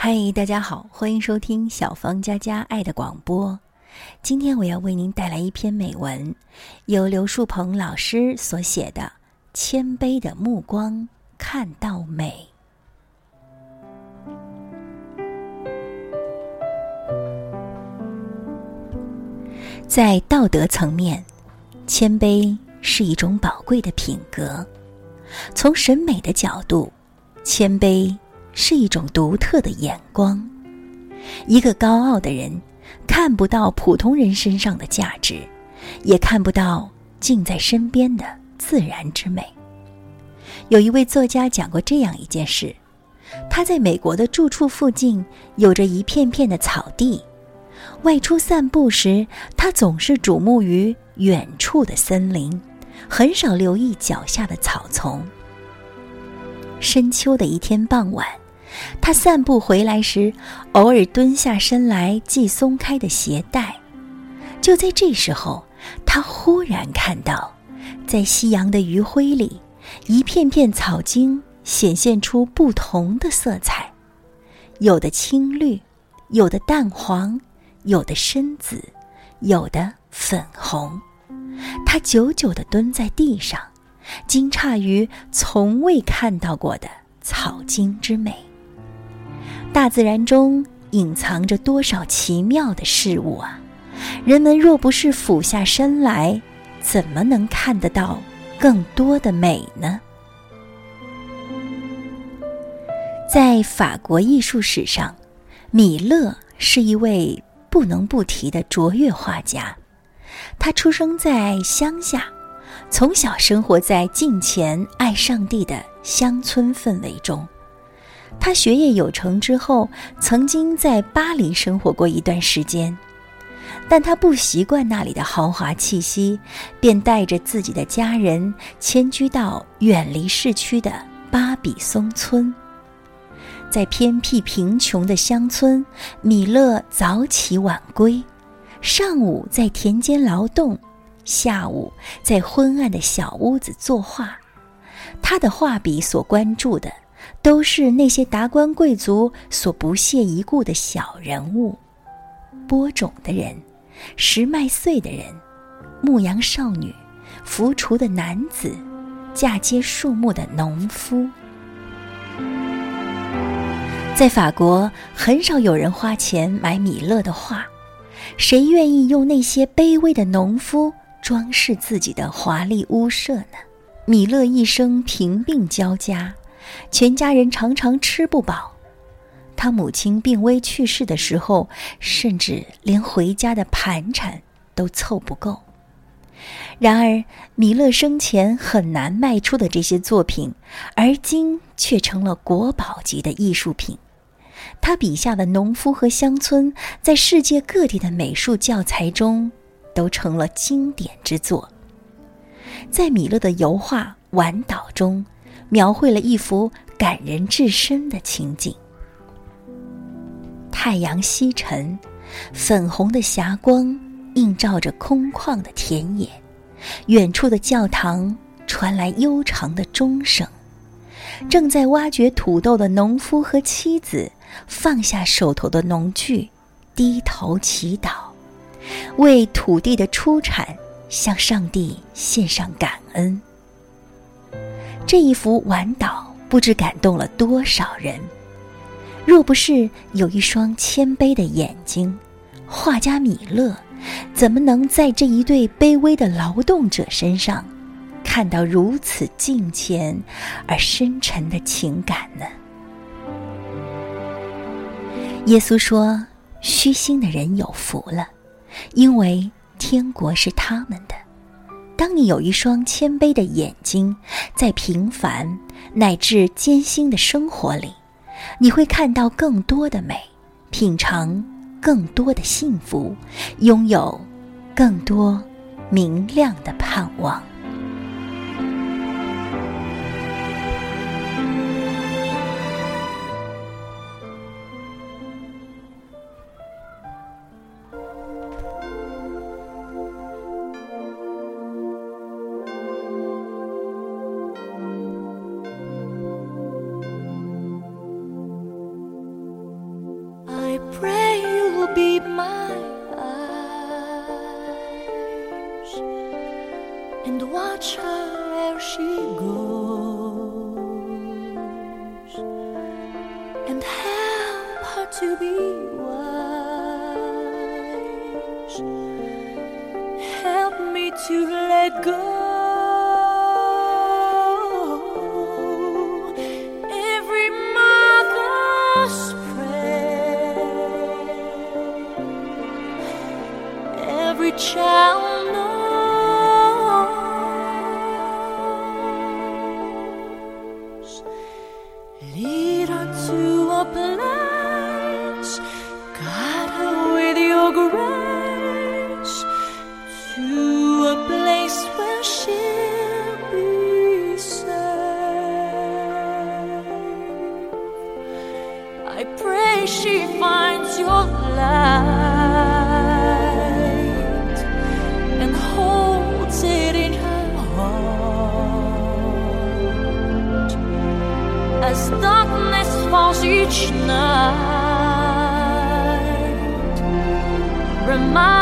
嗨，大家好，欢迎收听小芳佳佳爱的广播。今天我要为您带来一篇美文，由刘树鹏老师所写的《谦卑的目光看到美》。在道德层面，谦卑是一种宝贵的品格；从审美的角度，谦卑是一种独特的眼光。一个高傲的人看不到普通人身上的价值，也看不到近在身边的自然之美。有一位作家讲过这样一件事：他在美国的住处附近有着一片片的草地。外出散步时，他总是瞩目于远处的森林，很少留意脚下的草丛。深秋的一天傍晚，他散步回来时，偶尔蹲下身来系松开的鞋带。就在这时候，他忽然看到，在夕阳的余晖里，一片片草茎显现出不同的色彩，有的青绿，有的淡黄。有的深紫，有的粉红。他久久地蹲在地上，惊诧于从未看到过的草茎之美。大自然中隐藏着多少奇妙的事物啊！人们若不是俯下身来，怎么能看得到更多的美呢？在法国艺术史上，米勒是一位。不能不提的卓越画家，他出生在乡下，从小生活在敬虔爱上帝的乡村氛围中。他学业有成之后，曾经在巴黎生活过一段时间，但他不习惯那里的豪华气息，便带着自己的家人迁居到远离市区的巴比松村。在偏僻贫穷的乡村，米勒早起晚归，上午在田间劳动，下午在昏暗的小屋子作画。他的画笔所关注的，都是那些达官贵族所不屑一顾的小人物：播种的人、拾麦穗的人、牧羊少女、扶锄的男子、嫁接树木的农夫。在法国，很少有人花钱买米勒的画，谁愿意用那些卑微的农夫装饰自己的华丽屋舍呢？米勒一生贫病交加，全家人常常吃不饱。他母亲病危去世的时候，甚至连回家的盘缠都凑不够。然而，米勒生前很难卖出的这些作品，而今却成了国宝级的艺术品。他笔下的农夫和乡村，在世界各地的美术教材中，都成了经典之作。在米勒的油画《晚岛》中，描绘了一幅感人至深的情景：太阳西沉，粉红的霞光映照着空旷的田野，远处的教堂传来悠长的钟声。正在挖掘土豆的农夫和妻子。放下手头的农具，低头祈祷，为土地的出产向上帝献上感恩。这一幅晚岛不知感动了多少人。若不是有一双谦卑的眼睛，画家米勒怎么能在这一对卑微的劳动者身上看到如此敬虔而深沉的情感呢？耶稣说：“虚心的人有福了，因为天国是他们的。当你有一双谦卑的眼睛，在平凡乃至艰辛的生活里，你会看到更多的美，品尝更多的幸福，拥有更多明亮的盼望。” watch her where she goes and help her to be wise. Help me to let go. each night. Remind